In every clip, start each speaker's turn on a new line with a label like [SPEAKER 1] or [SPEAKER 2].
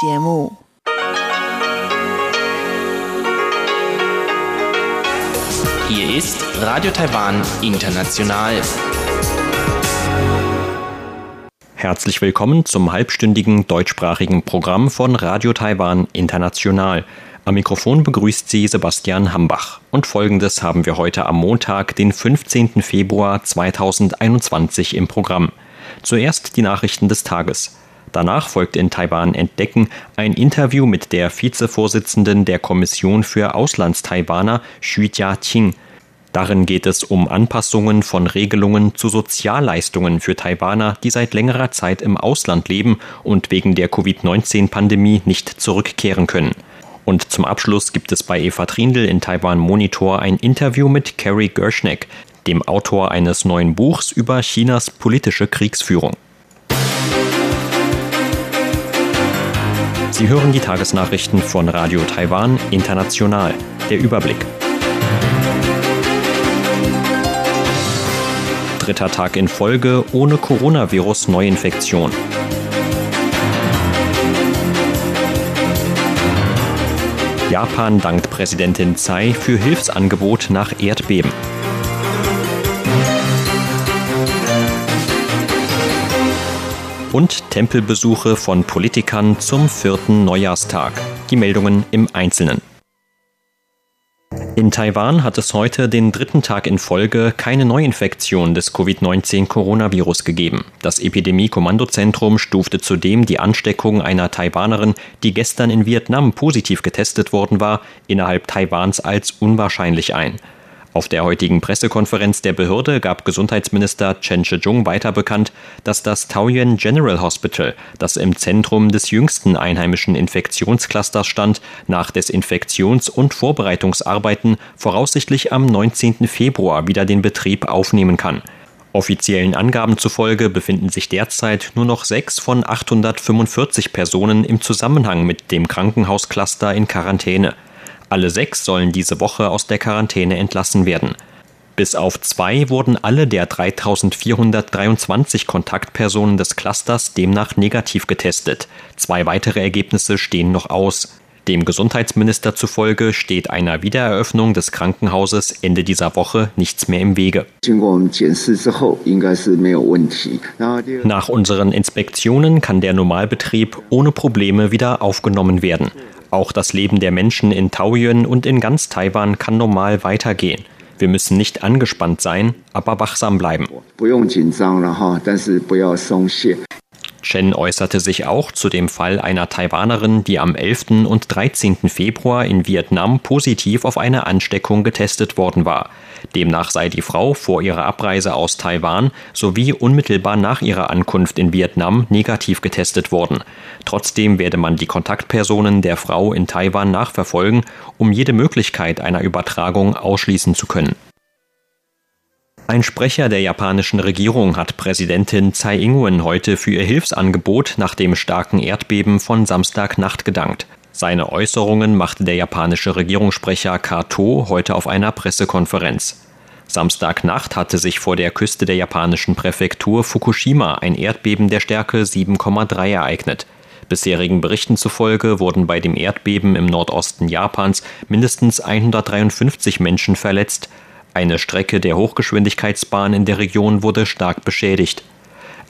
[SPEAKER 1] 节目。
[SPEAKER 2] Hier ist Radio Taiwan International. Herzlich willkommen zum halbstündigen deutschsprachigen Programm von Radio Taiwan International. Am Mikrofon begrüßt Sie Sebastian Hambach. Und folgendes haben wir heute am Montag, den 15. Februar 2021 im Programm. Zuerst die Nachrichten des Tages. Danach folgt in Taiwan Entdecken ein Interview mit der Vizevorsitzenden der Kommission für Auslandstaiwaner, Xu Jiaqing. Darin geht es um Anpassungen von Regelungen zu Sozialleistungen für Taiwaner, die seit längerer Zeit im Ausland leben und wegen der Covid-19-Pandemie nicht zurückkehren können. Und zum Abschluss gibt es bei Eva Trindl in Taiwan Monitor ein Interview mit Carrie Gershneck, dem Autor eines neuen Buchs über Chinas politische Kriegsführung. Sie hören die Tagesnachrichten von Radio Taiwan International. Der Überblick. Dritter Tag in Folge ohne Coronavirus-Neuinfektion. Japan dankt Präsidentin Tsai für Hilfsangebot nach Erdbeben. Und Tempelbesuche von Politikern zum vierten Neujahrstag. Die Meldungen im Einzelnen. In Taiwan hat es heute den dritten Tag in Folge keine Neuinfektion des Covid-19-Coronavirus gegeben. Das Epidemie-Kommandozentrum stufte zudem die Ansteckung einer Taiwanerin, die gestern in Vietnam positiv getestet worden war, innerhalb Taiwans als unwahrscheinlich ein. Auf der heutigen Pressekonferenz der Behörde gab Gesundheitsminister Chen Shih-chung weiter bekannt, dass das Taoyuan General Hospital, das im Zentrum des jüngsten einheimischen Infektionsclusters stand, nach Desinfektions- und Vorbereitungsarbeiten voraussichtlich am 19. Februar wieder den Betrieb aufnehmen kann. Offiziellen Angaben zufolge befinden sich derzeit nur noch sechs von 845 Personen im Zusammenhang mit dem Krankenhauscluster in Quarantäne. Alle sechs sollen diese Woche aus der Quarantäne entlassen werden. Bis auf zwei wurden alle der 3423 Kontaktpersonen des Clusters demnach negativ getestet. Zwei weitere Ergebnisse stehen noch aus. Dem Gesundheitsminister zufolge steht einer Wiedereröffnung des Krankenhauses Ende dieser Woche nichts mehr im Wege. Nach unseren Inspektionen kann der Normalbetrieb ohne Probleme wieder aufgenommen werden. Auch das Leben der Menschen in Taoyuan und in ganz Taiwan kann normal weitergehen. Wir müssen nicht angespannt sein, aber wachsam bleiben. Chen äußerte sich auch zu dem Fall einer Taiwanerin, die am 11. und 13. Februar in Vietnam positiv auf eine Ansteckung getestet worden war. Demnach sei die Frau vor ihrer Abreise aus Taiwan sowie unmittelbar nach ihrer Ankunft in Vietnam negativ getestet worden. Trotzdem werde man die Kontaktpersonen der Frau in Taiwan nachverfolgen, um jede Möglichkeit einer Übertragung ausschließen zu können. Ein Sprecher der japanischen Regierung hat Präsidentin Tsai Ing-wen heute für ihr Hilfsangebot nach dem starken Erdbeben von Samstagnacht gedankt. Seine Äußerungen machte der japanische Regierungssprecher Kato heute auf einer Pressekonferenz. Samstagnacht hatte sich vor der Küste der japanischen Präfektur Fukushima ein Erdbeben der Stärke 7,3 ereignet. Bisherigen Berichten zufolge wurden bei dem Erdbeben im Nordosten Japans mindestens 153 Menschen verletzt, eine Strecke der Hochgeschwindigkeitsbahn in der Region wurde stark beschädigt.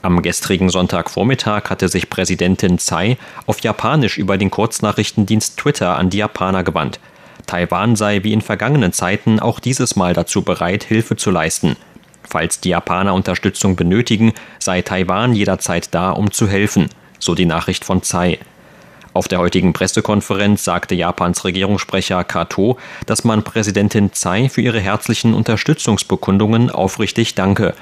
[SPEAKER 2] Am gestrigen Sonntagvormittag hatte sich Präsidentin Tsai auf Japanisch über den Kurznachrichtendienst Twitter an die Japaner gewandt. Taiwan sei wie in vergangenen Zeiten auch dieses Mal dazu bereit, Hilfe zu leisten. Falls die Japaner Unterstützung benötigen, sei Taiwan jederzeit da, um zu helfen, so die Nachricht von Tsai. Auf der heutigen Pressekonferenz sagte Japans Regierungssprecher Kato, dass man Präsidentin Tsai für ihre herzlichen Unterstützungsbekundungen aufrichtig danke.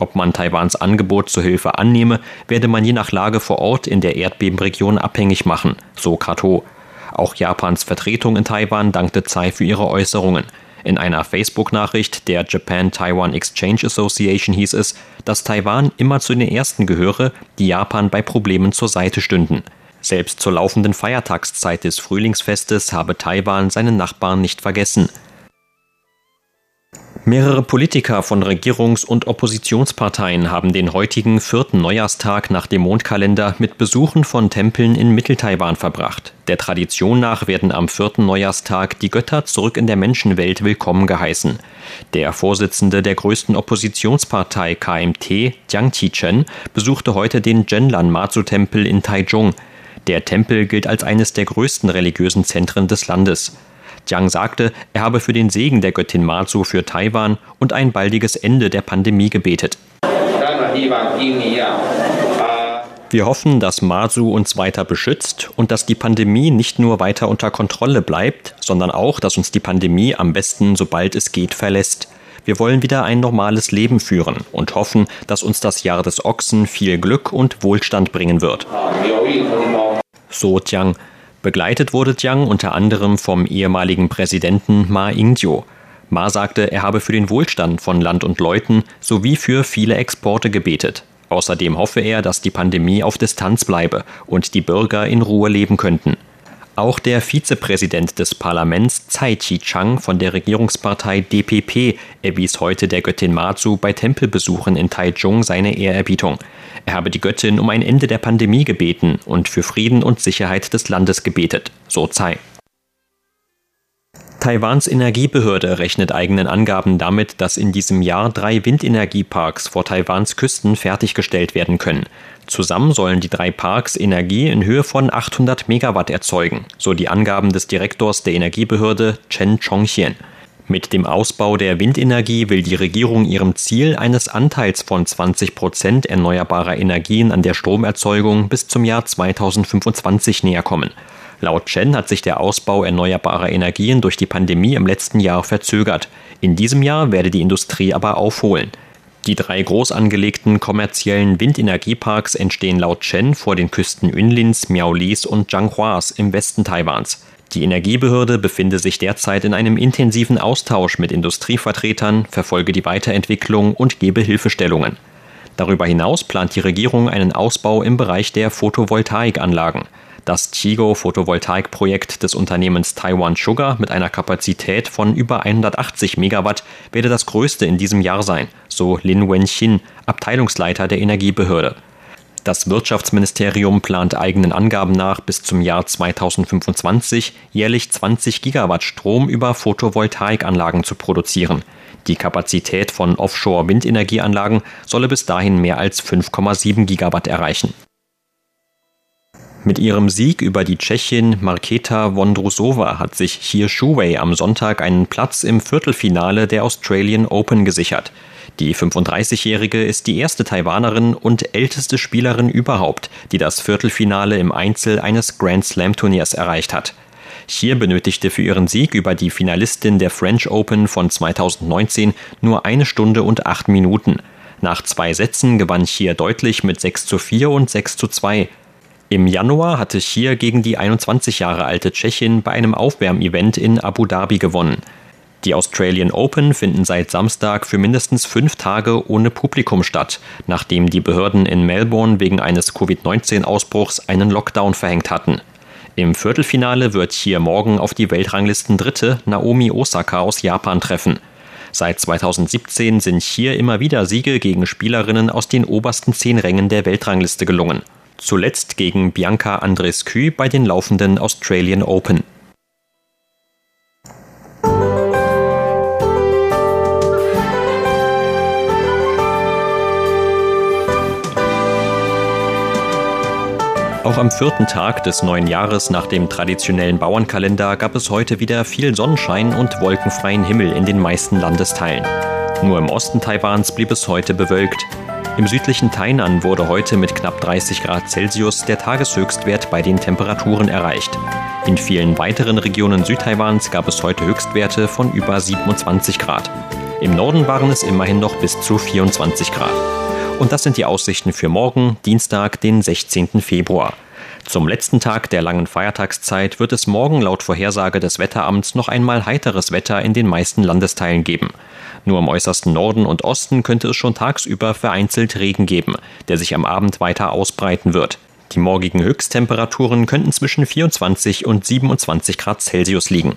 [SPEAKER 2] Ob man Taiwans Angebot zur Hilfe annehme, werde man je nach Lage vor Ort in der Erdbebenregion abhängig machen, so Kato. Auch Japans Vertretung in Taiwan dankte Tsai für ihre Äußerungen. In einer Facebook-Nachricht der Japan-Taiwan Exchange Association hieß es, dass Taiwan immer zu den ersten gehöre, die Japan bei Problemen zur Seite stünden. Selbst zur laufenden Feiertagszeit des Frühlingsfestes habe Taiwan seinen Nachbarn nicht vergessen. Mehrere Politiker von Regierungs- und Oppositionsparteien haben den heutigen vierten Neujahrstag nach dem Mondkalender mit Besuchen von Tempeln in Mitteltaiwan verbracht. Der Tradition nach werden am vierten Neujahrstag die Götter zurück in der Menschenwelt willkommen geheißen. Der Vorsitzende der größten Oppositionspartei KMT, Jiang Qichen, besuchte heute den Zhenlan Mazu-Tempel in Taichung. Der Tempel gilt als eines der größten religiösen Zentren des Landes. Jiang sagte, er habe für den Segen der Göttin Mazu für Taiwan und ein baldiges Ende der Pandemie gebetet. Wir hoffen, dass Mazu uns weiter beschützt und dass die Pandemie nicht nur weiter unter Kontrolle bleibt, sondern auch, dass uns die Pandemie am besten, sobald es geht, verlässt. Wir wollen wieder ein normales Leben führen und hoffen, dass uns das Jahr des Ochsen viel Glück und Wohlstand bringen wird. So Jiang. Begleitet wurde Jiang unter anderem vom ehemaligen Präsidenten Ma Ying-jeou. Ma sagte, er habe für den Wohlstand von Land und Leuten sowie für viele Exporte gebetet. Außerdem hoffe er, dass die Pandemie auf Distanz bleibe und die Bürger in Ruhe leben könnten. Auch der Vizepräsident des Parlaments Tsai Chi-chang von der Regierungspartei DPP erwies heute der Göttin Mazu bei Tempelbesuchen in Taichung seine Ehrerbietung. Er habe die Göttin um ein Ende der Pandemie gebeten und für Frieden und Sicherheit des Landes gebetet, so Tsai. Taiwans Energiebehörde rechnet eigenen Angaben damit, dass in diesem Jahr drei Windenergieparks vor Taiwans Küsten fertiggestellt werden können. Zusammen sollen die drei Parks Energie in Höhe von 800 Megawatt erzeugen, so die Angaben des Direktors der Energiebehörde Chen Chongxian. Mit dem Ausbau der Windenergie will die Regierung ihrem Ziel eines Anteils von 20 Prozent erneuerbarer Energien an der Stromerzeugung bis zum Jahr 2025 näher kommen. Laut Chen hat sich der Ausbau erneuerbarer Energien durch die Pandemie im letzten Jahr verzögert. In diesem Jahr werde die Industrie aber aufholen. Die drei groß angelegten kommerziellen Windenergieparks entstehen laut Chen vor den Küsten Yunlins, Miaolis und Zhanghuas im Westen Taiwans. Die Energiebehörde befinde sich derzeit in einem intensiven Austausch mit Industrievertretern, verfolge die Weiterentwicklung und gebe Hilfestellungen. Darüber hinaus plant die Regierung einen Ausbau im Bereich der Photovoltaikanlagen. Das Chigo-Photovoltaikprojekt des Unternehmens Taiwan Sugar mit einer Kapazität von über 180 Megawatt werde das größte in diesem Jahr sein, so Lin Wenxin, Abteilungsleiter der Energiebehörde. Das Wirtschaftsministerium plant eigenen Angaben nach bis zum Jahr 2025 jährlich 20 Gigawatt Strom über Photovoltaikanlagen zu produzieren. Die Kapazität von Offshore-Windenergieanlagen solle bis dahin mehr als 5,7 Gigawatt erreichen. Mit ihrem Sieg über die Tschechin Marketa Vondrusova hat sich Hir Shuwei am Sonntag einen Platz im Viertelfinale der Australian Open gesichert. Die 35-Jährige ist die erste Taiwanerin und älteste Spielerin überhaupt, die das Viertelfinale im Einzel eines Grand Slam Turniers erreicht hat. Hier benötigte für ihren Sieg über die Finalistin der French Open von 2019 nur eine Stunde und acht Minuten. Nach zwei Sätzen gewann Chier deutlich mit 6 zu 4 und 6 zu 2. Im Januar hatte Schier gegen die 21 Jahre alte Tschechin bei einem Aufwärmevent in Abu Dhabi gewonnen. Die Australian Open finden seit Samstag für mindestens fünf Tage ohne Publikum statt, nachdem die Behörden in Melbourne wegen eines Covid-19-Ausbruchs einen Lockdown verhängt hatten. Im Viertelfinale wird hier morgen auf die Weltranglisten Dritte Naomi Osaka aus Japan treffen. Seit 2017 sind hier immer wieder Siege gegen Spielerinnen aus den obersten zehn Rängen der Weltrangliste gelungen zuletzt gegen Bianca Andreescu bei den laufenden Australian Open. Auch am vierten Tag des neuen Jahres nach dem traditionellen Bauernkalender gab es heute wieder viel Sonnenschein und wolkenfreien Himmel in den meisten Landesteilen. Nur im Osten Taiwans blieb es heute bewölkt. Im südlichen Tainan wurde heute mit knapp 30 Grad Celsius der Tageshöchstwert bei den Temperaturen erreicht. In vielen weiteren Regionen Südtaiwans gab es heute Höchstwerte von über 27 Grad. Im Norden waren es immerhin noch bis zu 24 Grad. Und das sind die Aussichten für morgen, Dienstag, den 16. Februar. Zum letzten Tag der langen Feiertagszeit wird es morgen laut Vorhersage des Wetteramts noch einmal heiteres Wetter in den meisten Landesteilen geben. Nur im äußersten Norden und Osten könnte es schon tagsüber vereinzelt Regen geben, der sich am Abend weiter ausbreiten wird. Die morgigen Höchsttemperaturen könnten zwischen 24 und 27 Grad Celsius liegen.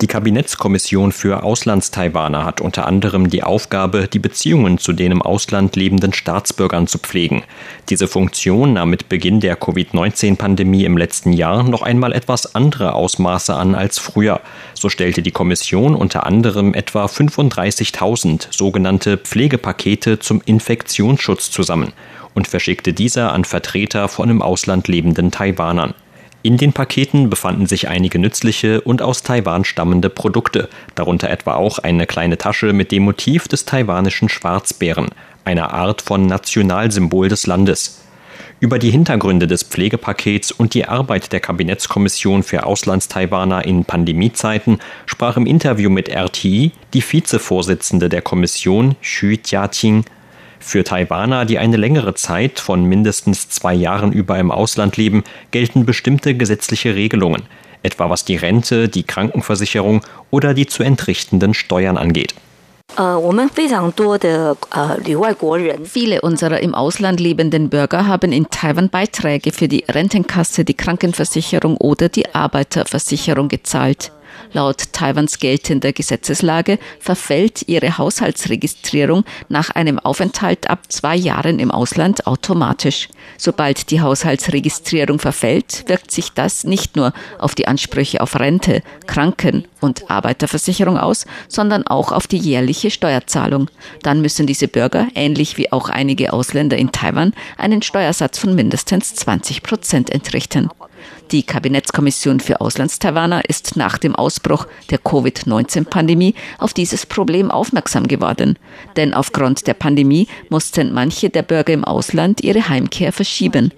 [SPEAKER 2] Die Kabinettskommission für Auslandstaiwaner hat unter anderem die Aufgabe, die Beziehungen zu den im Ausland lebenden Staatsbürgern zu pflegen. Diese Funktion nahm mit Beginn der Covid-19-Pandemie im letzten Jahr noch einmal etwas andere Ausmaße an als früher. So stellte die Kommission unter anderem etwa 35.000 sogenannte Pflegepakete zum Infektionsschutz zusammen und verschickte diese an Vertreter von im Ausland lebenden Taiwanern. In den Paketen befanden sich einige nützliche und aus Taiwan stammende Produkte, darunter etwa auch eine kleine Tasche mit dem Motiv des taiwanischen Schwarzbären, einer Art von Nationalsymbol des Landes. Über die Hintergründe des Pflegepakets und die Arbeit der Kabinettskommission für Auslandstaiwaner in Pandemiezeiten sprach im Interview mit RTI die Vizevorsitzende der Kommission, Xu Jiaqing, für Taiwaner, die eine längere Zeit von mindestens zwei Jahren über im Ausland leben, gelten bestimmte gesetzliche Regelungen, etwa was die Rente, die Krankenversicherung oder die zu entrichtenden Steuern angeht.
[SPEAKER 1] Viele unserer im Ausland lebenden Bürger haben in Taiwan Beiträge für die Rentenkasse, die Krankenversicherung oder die Arbeiterversicherung gezahlt. Laut Taiwans geltender Gesetzeslage verfällt ihre Haushaltsregistrierung nach einem Aufenthalt ab zwei Jahren im Ausland automatisch. Sobald die Haushaltsregistrierung verfällt, wirkt sich das nicht nur auf die Ansprüche auf Rente, Kranken- und Arbeiterversicherung aus, sondern auch auf die jährliche Steuerzahlung. Dann müssen diese Bürger, ähnlich wie auch einige Ausländer in Taiwan, einen Steuersatz von mindestens 20 Prozent entrichten. Die Kabinettskommission für Auslandstaiwaner ist nach dem Ausbruch der Covid-19-Pandemie auf dieses Problem aufmerksam geworden. Denn aufgrund der Pandemie mussten manche der Bürger im Ausland ihre Heimkehr verschieben.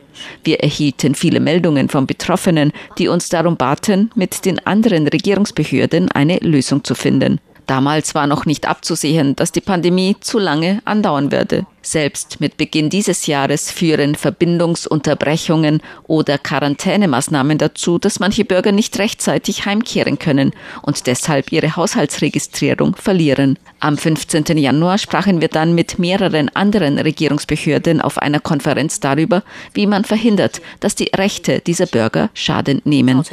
[SPEAKER 1] Wir erhielten viele Meldungen von Betroffenen, die uns darum baten, mit den anderen Regierungsbehörden eine Lösung zu finden. Damals war noch nicht abzusehen, dass die Pandemie zu lange andauern würde. Selbst mit Beginn dieses Jahres führen Verbindungsunterbrechungen oder Quarantänemaßnahmen dazu, dass manche Bürger nicht rechtzeitig heimkehren können und deshalb ihre Haushaltsregistrierung verlieren. Am 15. Januar sprachen wir dann mit mehreren anderen Regierungsbehörden auf einer Konferenz darüber, wie man verhindert, dass die Rechte dieser Bürger Schaden nehmen.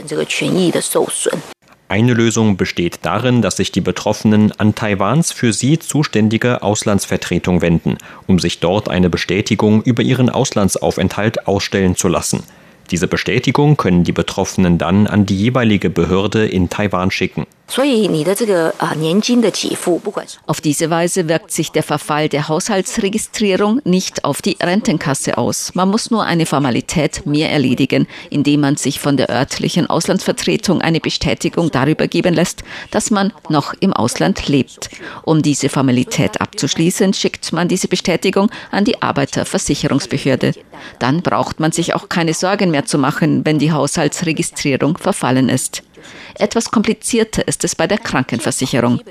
[SPEAKER 2] Eine Lösung besteht darin, dass sich die Betroffenen an Taiwans für sie zuständige Auslandsvertretung wenden, um sich dort eine Bestätigung über ihren Auslandsaufenthalt ausstellen zu lassen. Diese Bestätigung können die Betroffenen dann an die jeweilige Behörde in Taiwan schicken.
[SPEAKER 1] Auf diese Weise wirkt sich der Verfall der Haushaltsregistrierung nicht auf die Rentenkasse aus. Man muss nur eine Formalität mehr erledigen, indem man sich von der örtlichen Auslandsvertretung eine Bestätigung darüber geben lässt, dass man noch im Ausland lebt. Um diese Formalität abzuschließen, schickt man diese Bestätigung an die Arbeiterversicherungsbehörde. Dann braucht man sich auch keine Sorgen mehr zu machen, wenn die Haushaltsregistrierung verfallen ist. Etwas komplizierter ist es bei der Krankenversicherung.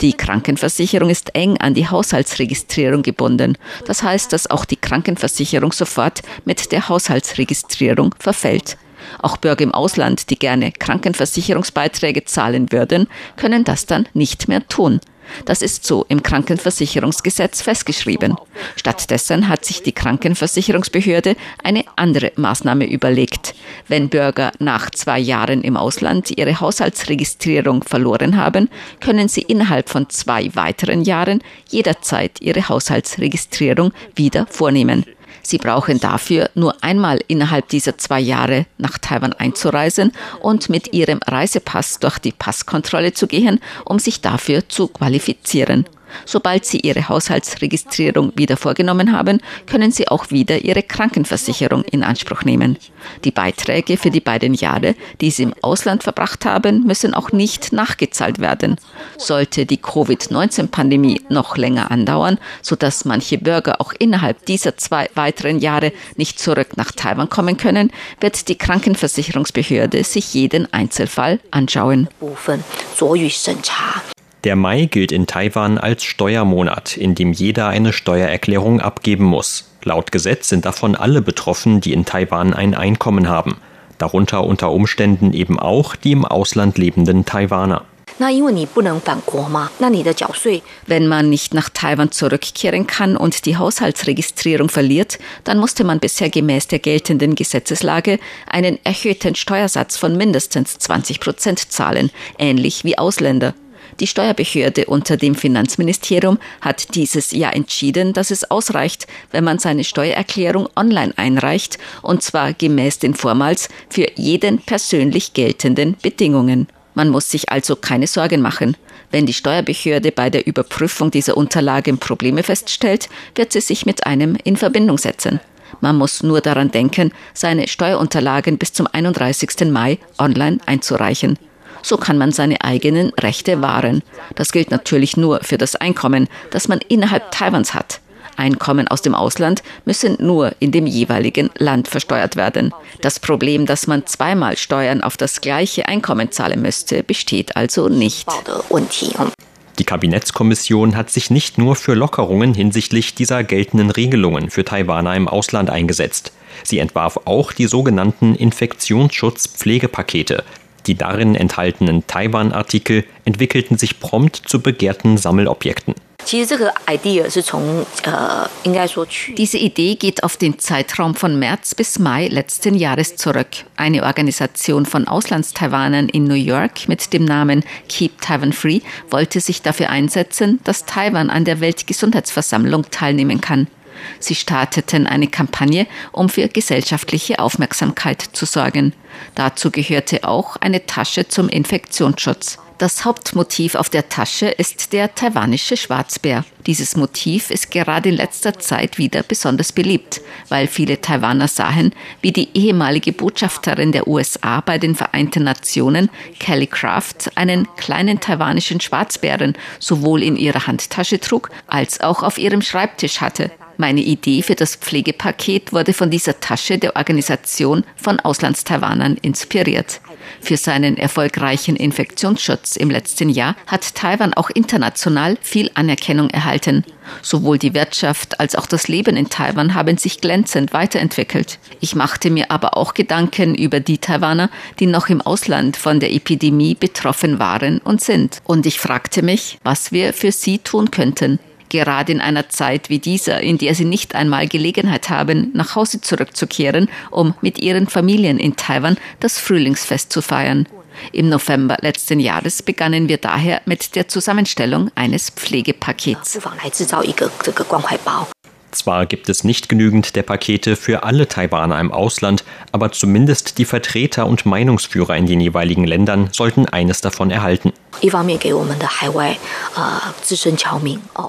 [SPEAKER 1] Die Krankenversicherung ist eng an die Haushaltsregistrierung gebunden. Das heißt, dass auch die Krankenversicherung sofort mit der Haushaltsregistrierung verfällt. Auch Bürger im Ausland, die gerne Krankenversicherungsbeiträge zahlen würden, können das dann nicht mehr tun. Das ist so im Krankenversicherungsgesetz festgeschrieben. Stattdessen hat sich die Krankenversicherungsbehörde eine andere Maßnahme überlegt. Wenn Bürger nach zwei Jahren im Ausland ihre Haushaltsregistrierung verloren haben, können sie innerhalb von zwei weiteren Jahren jederzeit ihre Haushaltsregistrierung wieder vornehmen. Sie brauchen dafür nur einmal innerhalb dieser zwei Jahre nach Taiwan einzureisen und mit ihrem Reisepass durch die Passkontrolle zu gehen, um sich dafür zu qualifizieren. Sobald Sie Ihre Haushaltsregistrierung wieder vorgenommen haben, können Sie auch wieder Ihre Krankenversicherung in Anspruch nehmen. Die Beiträge für die beiden Jahre, die Sie im Ausland verbracht haben, müssen auch nicht nachgezahlt werden. Sollte die Covid-19-Pandemie noch länger andauern, sodass manche Bürger auch innerhalb dieser zwei weiteren Jahre nicht zurück nach Taiwan kommen können, wird die Krankenversicherungsbehörde sich jeden Einzelfall anschauen.
[SPEAKER 2] Der Mai gilt in Taiwan als Steuermonat, in dem jeder eine Steuererklärung abgeben muss. Laut Gesetz sind davon alle betroffen, die in Taiwan ein Einkommen haben. darunter unter Umständen eben auch die im Ausland lebenden Taiwaner.
[SPEAKER 1] Wenn man nicht nach Taiwan zurückkehren kann und die Haushaltsregistrierung verliert, dann musste man bisher gemäß der geltenden Gesetzeslage einen erhöhten Steuersatz von mindestens 20 Prozent zahlen, ähnlich wie Ausländer. Die Steuerbehörde unter dem Finanzministerium hat dieses Jahr entschieden, dass es ausreicht, wenn man seine Steuererklärung online einreicht, und zwar gemäß den vormals für jeden persönlich geltenden Bedingungen. Man muss sich also keine Sorgen machen. Wenn die Steuerbehörde bei der Überprüfung dieser Unterlagen Probleme feststellt, wird sie sich mit einem in Verbindung setzen. Man muss nur daran denken, seine Steuerunterlagen bis zum 31. Mai online einzureichen. So kann man seine eigenen Rechte wahren. Das gilt natürlich nur für das Einkommen, das man innerhalb Taiwans hat. Einkommen aus dem Ausland müssen nur in dem jeweiligen Land versteuert werden. Das Problem, dass man zweimal Steuern auf das gleiche Einkommen zahlen müsste, besteht also nicht.
[SPEAKER 2] Die Kabinettskommission hat sich nicht nur für Lockerungen hinsichtlich dieser geltenden Regelungen für Taiwaner im Ausland eingesetzt. Sie entwarf auch die sogenannten Infektionsschutzpflegepakete, die darin enthaltenen Taiwan-Artikel entwickelten sich prompt zu begehrten Sammelobjekten.
[SPEAKER 1] Diese Idee geht auf den Zeitraum von März bis Mai letzten Jahres zurück. Eine Organisation von Auslandstaiwanern in New York mit dem Namen Keep Taiwan Free wollte sich dafür einsetzen, dass Taiwan an der Weltgesundheitsversammlung teilnehmen kann. Sie starteten eine Kampagne, um für gesellschaftliche Aufmerksamkeit zu sorgen. Dazu gehörte auch eine Tasche zum Infektionsschutz. Das Hauptmotiv auf der Tasche ist der taiwanische Schwarzbär. Dieses Motiv ist gerade in letzter Zeit wieder besonders beliebt, weil viele Taiwaner sahen, wie die ehemalige Botschafterin der USA bei den Vereinten Nationen, Kelly Craft, einen kleinen taiwanischen Schwarzbären sowohl in ihrer Handtasche trug als auch auf ihrem Schreibtisch hatte. Meine Idee für das Pflegepaket wurde von dieser Tasche der Organisation von Auslandstaiwanern inspiriert. Für seinen erfolgreichen Infektionsschutz im letzten Jahr hat Taiwan auch international viel Anerkennung erhalten. Sowohl die Wirtschaft als auch das Leben in Taiwan haben sich glänzend weiterentwickelt. Ich machte mir aber auch Gedanken über die Taiwaner, die noch im Ausland von der Epidemie betroffen waren und sind. Und ich fragte mich, was wir für sie tun könnten gerade in einer Zeit wie dieser, in der sie nicht einmal Gelegenheit haben, nach Hause zurückzukehren, um mit ihren Familien in Taiwan das Frühlingsfest zu feiern. Im November letzten Jahres begannen wir daher mit der Zusammenstellung eines Pflegepakets.
[SPEAKER 2] Zwar gibt es nicht genügend der Pakete für alle Taiwaner im Ausland, aber zumindest die Vertreter und Meinungsführer in den jeweiligen Ländern sollten eines davon erhalten.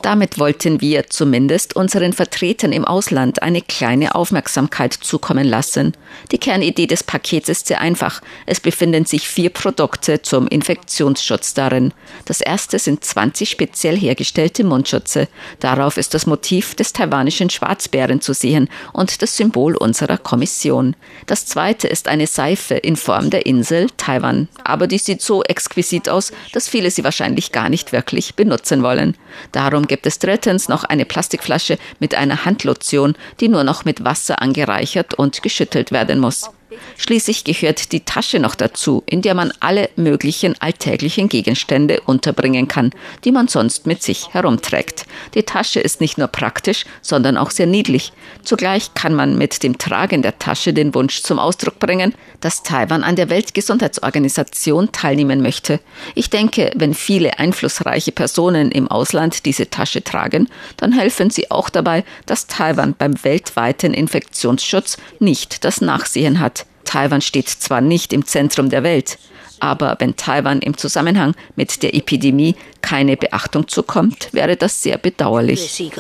[SPEAKER 1] Damit wollten wir zumindest unseren Vertretern im Ausland eine kleine Aufmerksamkeit zukommen lassen. Die Kernidee des Pakets ist sehr einfach. Es befinden sich vier Produkte zum Infektionsschutz darin. Das erste sind 20 speziell hergestellte Mundschutze. Darauf ist das Motiv des taiwanischen Schwarzbären zu sehen und das Symbol unserer Kommission. Das zweite ist eine Seife in Form der Insel Taiwan. Aber die sieht so exquisit aus, dass viele sie wahrscheinlich gar nicht wirklich benutzen wollen. Darum gibt es drittens noch eine Plastikflasche mit einer Handlotion, die nur noch mit Wasser angereichert und geschüttelt werden muss. Schließlich gehört die Tasche noch dazu, in der man alle möglichen alltäglichen Gegenstände unterbringen kann, die man sonst mit sich herumträgt. Die Tasche ist nicht nur praktisch, sondern auch sehr niedlich. Zugleich kann man mit dem Tragen der Tasche den Wunsch zum Ausdruck bringen, dass Taiwan an der Weltgesundheitsorganisation teilnehmen möchte. Ich denke, wenn viele einflussreiche Personen im Ausland diese Tasche tragen, dann helfen sie auch dabei, dass Taiwan beim weltweiten Infektionsschutz nicht das Nachsehen hat. Taiwan steht zwar nicht im Zentrum der Welt, aber wenn Taiwan im Zusammenhang mit der Epidemie keine Beachtung zukommt, wäre das sehr bedauerlich.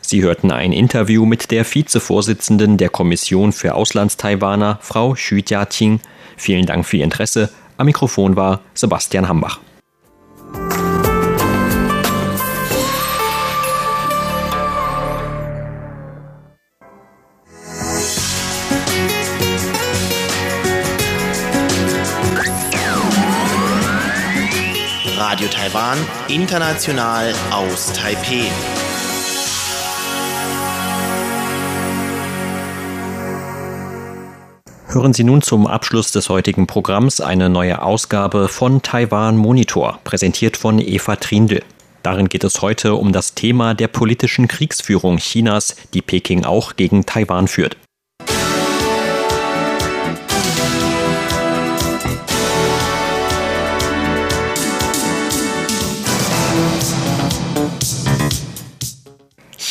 [SPEAKER 2] Sie hörten ein Interview mit der Vizevorsitzenden der Kommission für Auslandstaiwaner, Frau Xu Jiaqing. Vielen Dank für Ihr Interesse. Am Mikrofon war Sebastian Hambach.
[SPEAKER 3] Radio Taiwan, international aus Taipeh.
[SPEAKER 2] Hören Sie nun zum Abschluss des heutigen Programms eine neue Ausgabe von Taiwan Monitor, präsentiert von Eva Trindl. Darin geht es heute um das Thema der politischen Kriegsführung Chinas, die Peking auch gegen Taiwan führt.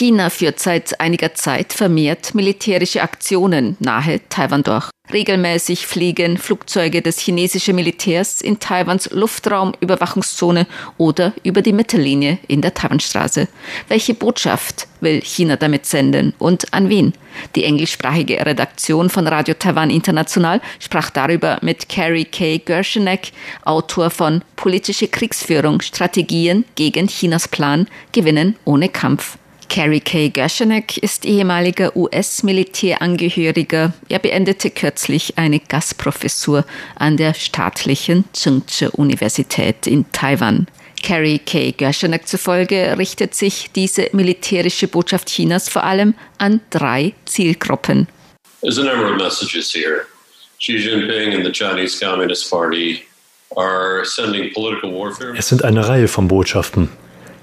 [SPEAKER 1] China führt seit einiger Zeit vermehrt militärische Aktionen nahe Taiwan durch. Regelmäßig fliegen Flugzeuge des chinesischen Militärs in Taiwans Luftraumüberwachungszone oder über die Mittellinie in der Taiwanstraße. Welche Botschaft will China damit senden und an wen? Die englischsprachige Redaktion von Radio Taiwan International sprach darüber mit Carrie K. Gershenek, Autor von Politische Kriegsführung, Strategien gegen Chinas Plan, Gewinnen ohne Kampf. Carrie K. Gashanek ist ehemaliger US-Militärangehöriger. Er beendete kürzlich eine Gastprofessur an der staatlichen Tsinghua-Universität in Taiwan. Carrie K. Gershanek zufolge richtet sich diese militärische Botschaft Chinas vor allem an drei Zielgruppen. There's a number of messages here. Xi Jinping and the Chinese Communist Party
[SPEAKER 4] are sending political warfare. Es sind eine Reihe von Botschaften.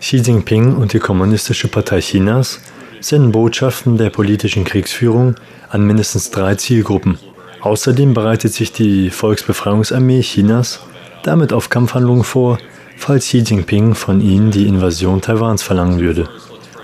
[SPEAKER 4] Xi Jinping und die Kommunistische Partei Chinas senden Botschaften der politischen Kriegsführung an mindestens drei Zielgruppen. Außerdem bereitet sich die Volksbefreiungsarmee Chinas damit auf Kampfhandlungen vor, falls Xi Jinping von ihnen die Invasion Taiwans verlangen würde.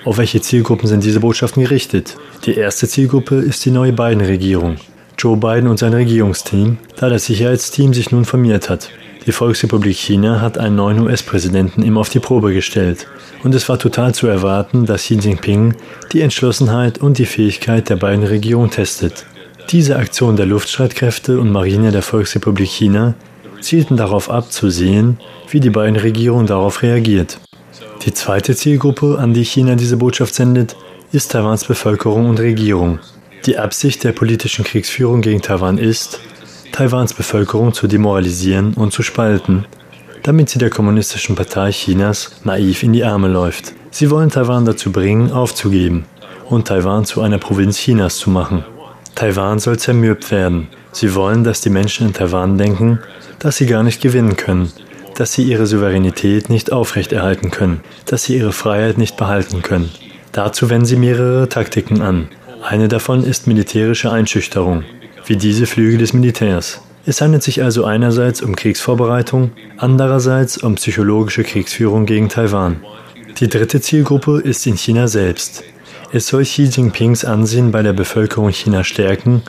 [SPEAKER 4] Auf welche Zielgruppen sind diese Botschaften gerichtet? Die erste Zielgruppe ist die neue Biden-Regierung. Joe Biden und sein Regierungsteam, da das Sicherheitsteam sich nun formiert hat. Die Volksrepublik China hat einen neuen US-Präsidenten ihm auf die Probe gestellt. Und es war total zu erwarten, dass Xi Jinping die Entschlossenheit und die Fähigkeit der beiden Regierungen testet. Diese Aktion der Luftstreitkräfte und Marine der Volksrepublik China zielten darauf ab, zu sehen, wie die beiden Regierungen darauf reagiert. Die zweite Zielgruppe, an die China diese Botschaft sendet, ist Taiwans Bevölkerung und Regierung. Die Absicht der politischen Kriegsführung gegen Taiwan ist, Taiwans Bevölkerung zu demoralisieren und zu spalten, damit sie der Kommunistischen Partei Chinas naiv in die Arme läuft. Sie wollen Taiwan dazu bringen, aufzugeben und Taiwan zu einer Provinz Chinas zu machen. Taiwan soll zermürbt werden. Sie wollen, dass die Menschen in Taiwan denken, dass sie gar nicht gewinnen können, dass sie ihre Souveränität nicht aufrechterhalten können, dass sie ihre Freiheit nicht behalten können. Dazu wenden sie mehrere Taktiken an. Eine davon ist militärische Einschüchterung wie diese Flüge des Militärs. Es handelt sich also einerseits um Kriegsvorbereitung, andererseits um psychologische Kriegsführung gegen Taiwan. Die dritte Zielgruppe ist in China selbst. Es soll Xi Jinpings Ansehen bei der Bevölkerung China stärken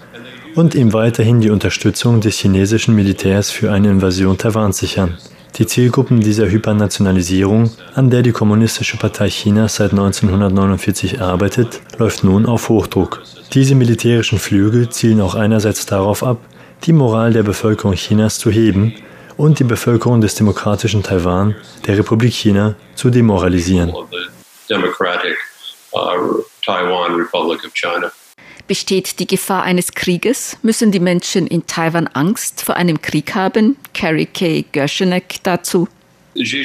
[SPEAKER 4] und ihm weiterhin die Unterstützung des chinesischen Militärs für eine Invasion Taiwans sichern. Die Zielgruppen dieser Hypernationalisierung, an der die Kommunistische Partei Chinas seit 1949 arbeitet, läuft nun auf Hochdruck. Diese militärischen Flüge zielen auch einerseits darauf ab, die Moral der Bevölkerung Chinas zu heben und die Bevölkerung des demokratischen Taiwan, der Republik China, zu demoralisieren.
[SPEAKER 1] Besteht die Gefahr eines Krieges? Müssen die Menschen in Taiwan Angst vor einem Krieg haben? Carrie K. Gershenek dazu.
[SPEAKER 4] Xi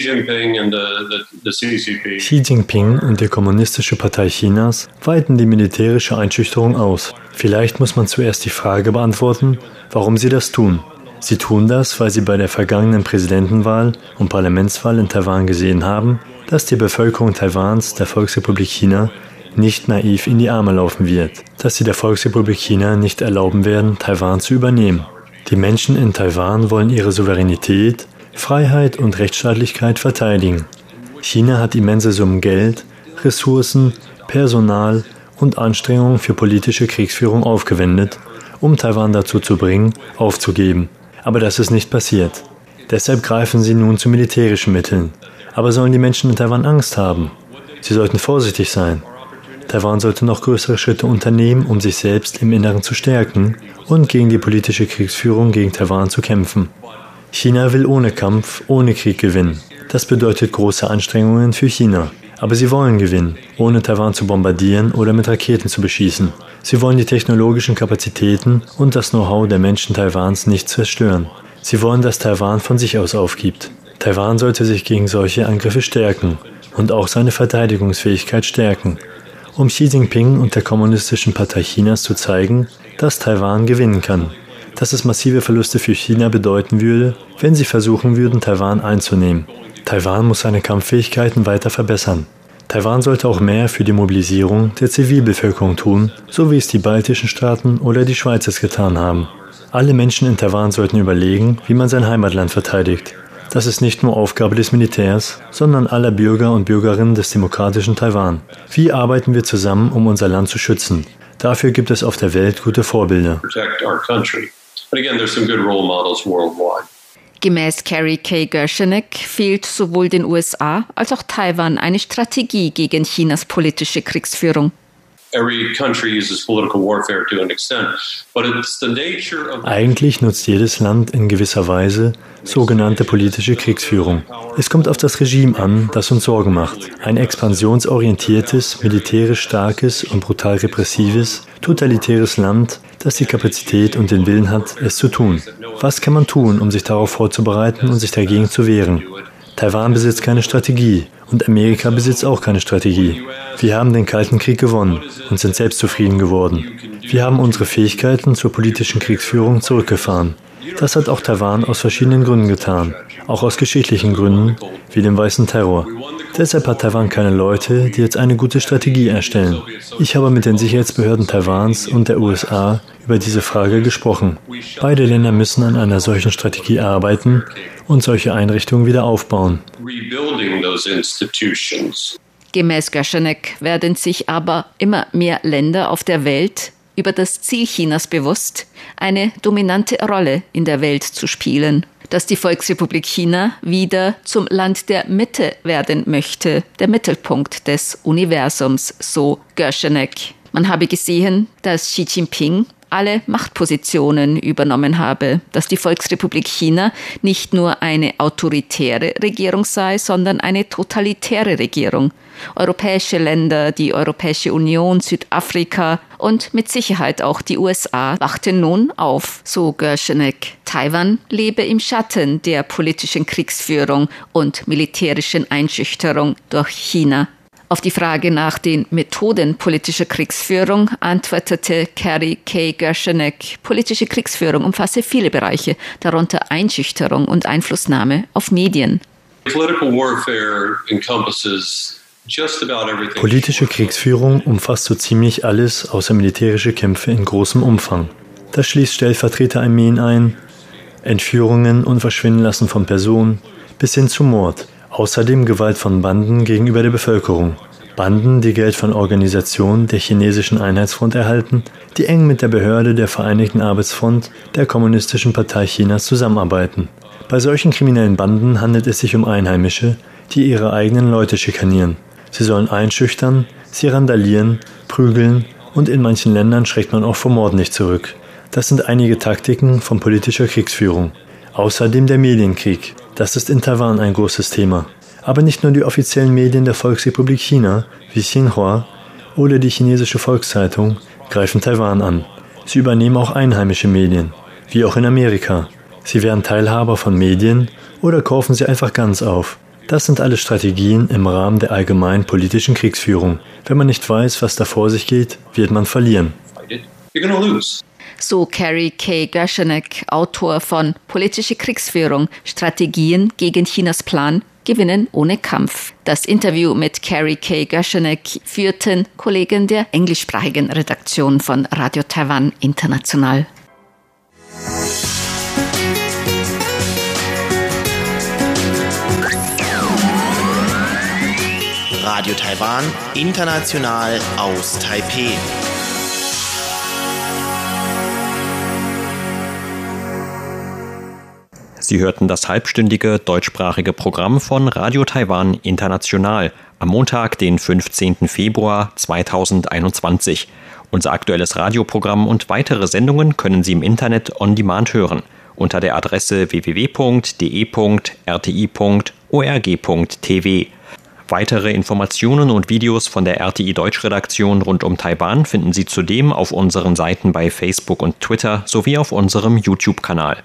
[SPEAKER 4] Jinping und die Kommunistische Partei Chinas weiten die militärische Einschüchterung aus. Vielleicht muss man zuerst die Frage beantworten, warum sie das tun. Sie tun das, weil sie bei der vergangenen Präsidentenwahl und Parlamentswahl in Taiwan gesehen haben, dass die Bevölkerung Taiwans, der Volksrepublik China, nicht naiv in die Arme laufen wird, dass sie der Volksrepublik China nicht erlauben werden, Taiwan zu übernehmen. Die Menschen in Taiwan wollen ihre Souveränität, Freiheit und Rechtsstaatlichkeit verteidigen. China hat immense Summen Geld, Ressourcen, Personal und Anstrengungen für politische Kriegsführung aufgewendet, um Taiwan dazu zu bringen, aufzugeben. Aber das ist nicht passiert. Deshalb greifen sie nun zu militärischen Mitteln. Aber sollen die Menschen in Taiwan Angst haben? Sie sollten vorsichtig sein. Taiwan sollte noch größere Schritte unternehmen, um sich selbst im Inneren zu stärken und gegen die politische Kriegsführung gegen Taiwan zu kämpfen. China will ohne Kampf, ohne Krieg gewinnen. Das bedeutet große Anstrengungen für China. Aber sie wollen gewinnen, ohne Taiwan zu bombardieren oder mit Raketen zu beschießen. Sie wollen die technologischen Kapazitäten und das Know-how der Menschen Taiwans nicht zerstören. Sie wollen, dass Taiwan von sich aus aufgibt. Taiwan sollte sich gegen solche Angriffe stärken und auch seine Verteidigungsfähigkeit stärken, um Xi Jinping und der Kommunistischen Partei Chinas zu zeigen, dass Taiwan gewinnen kann. dass es massive Verluste für China bedeuten würde, wenn sie versuchen würden, Taiwan einzunehmen. Taiwan muss seine Kampffähigkeiten weiter verbessern. Taiwan sollte auch mehr für die Mobilisierung der Zivilbevölkerung tun, so wie es die baltischen Staaten oder die Schweiz es getan haben. Alle Menschen in Taiwan sollten überlegen, wie man sein Heimatland verteidigt. Das ist nicht nur Aufgabe des Militärs, sondern aller Bürger und Bürgerinnen des demokratischen Taiwan. Wie arbeiten wir zusammen, um unser Land zu schützen? Dafür gibt es auf der Welt gute Vorbilder.
[SPEAKER 1] Gemäß Carrie K. Gershenek fehlt sowohl den USA als auch Taiwan eine Strategie gegen Chinas politische Kriegsführung.
[SPEAKER 4] Eigentlich nutzt jedes Land in gewisser Weise sogenannte politische Kriegsführung. Es kommt auf das Regime an, das uns Sorgen macht. Ein expansionsorientiertes, militärisch starkes und brutal repressives, totalitäres Land, das die Kapazität und den Willen hat, es zu tun. Was kann man tun, um sich darauf vorzubereiten und sich dagegen zu wehren? Taiwan besitzt keine Strategie und Amerika besitzt auch keine Strategie. Wir haben den Kalten Krieg gewonnen und sind selbstzufrieden geworden. Wir haben unsere Fähigkeiten zur politischen Kriegsführung zurückgefahren. Das hat auch Taiwan aus verschiedenen Gründen getan, auch aus geschichtlichen Gründen, wie dem weißen Terror. Deshalb hat Taiwan keine Leute, die jetzt eine gute Strategie erstellen. Ich habe mit den Sicherheitsbehörden Taiwans und der USA über diese Frage gesprochen. Beide Länder müssen an einer solchen Strategie arbeiten und solche Einrichtungen wieder aufbauen.
[SPEAKER 1] Gemäß Gaschenek werden sich aber immer mehr Länder auf der Welt über das Ziel Chinas bewusst, eine dominante Rolle in der Welt zu spielen. Dass die Volksrepublik China wieder zum Land der Mitte werden möchte, der Mittelpunkt des Universums, so Gerschenek. Man habe gesehen, dass Xi Jinping alle Machtpositionen übernommen habe, dass die Volksrepublik China nicht nur eine autoritäre Regierung sei, sondern eine totalitäre Regierung. Europäische Länder, die Europäische Union, Südafrika und mit Sicherheit auch die USA wachten nun auf, so Gerschenek. Taiwan lebe im Schatten der politischen Kriegsführung und militärischen Einschüchterung durch China. Auf die Frage nach den Methoden politischer Kriegsführung antwortete Carrie K. Gershenek, politische Kriegsführung umfasse viele Bereiche, darunter Einschüchterung und Einflussnahme auf Medien.
[SPEAKER 4] Politische Kriegsführung umfasst so ziemlich alles außer militärische Kämpfe in großem Umfang. Das schließt Stellvertreterarmeen ein, Entführungen und Verschwindenlassen von Personen bis hin zu Mord, Außerdem Gewalt von Banden gegenüber der Bevölkerung. Banden, die Geld von Organisationen der chinesischen Einheitsfront erhalten, die eng mit der Behörde der Vereinigten Arbeitsfront der Kommunistischen Partei Chinas zusammenarbeiten. Bei solchen kriminellen Banden handelt es sich um Einheimische, die ihre eigenen Leute schikanieren. Sie sollen einschüchtern, sie randalieren, prügeln und in manchen Ländern schreckt man auch vor Mord nicht zurück. Das sind einige Taktiken von politischer Kriegsführung. Außerdem der Medienkrieg. Das ist in Taiwan ein großes Thema. Aber nicht nur die offiziellen Medien der Volksrepublik China, wie Xinhua oder die chinesische Volkszeitung, greifen Taiwan an. Sie übernehmen auch einheimische Medien, wie auch in Amerika. Sie werden Teilhaber von Medien oder kaufen sie einfach ganz auf. Das sind alle Strategien im Rahmen der allgemeinen politischen Kriegsführung. Wenn man nicht weiß, was da vor sich geht, wird man verlieren. You're gonna
[SPEAKER 1] lose so Carrie K. Gershenek, Autor von Politische Kriegsführung, Strategien gegen Chinas Plan, Gewinnen ohne Kampf. Das Interview mit Carrie K. Gershenek führten Kollegen der englischsprachigen Redaktion von Radio Taiwan International.
[SPEAKER 3] Radio Taiwan, international aus Taipeh.
[SPEAKER 2] Sie hörten das halbstündige deutschsprachige Programm von Radio Taiwan International am Montag, den 15. Februar 2021. Unser aktuelles Radioprogramm und weitere Sendungen können Sie im Internet on demand hören unter der Adresse www.de.rti.org.tv. Weitere Informationen und Videos von der RTI Deutschredaktion rund um Taiwan finden Sie zudem auf unseren Seiten bei Facebook und Twitter sowie auf unserem YouTube-Kanal.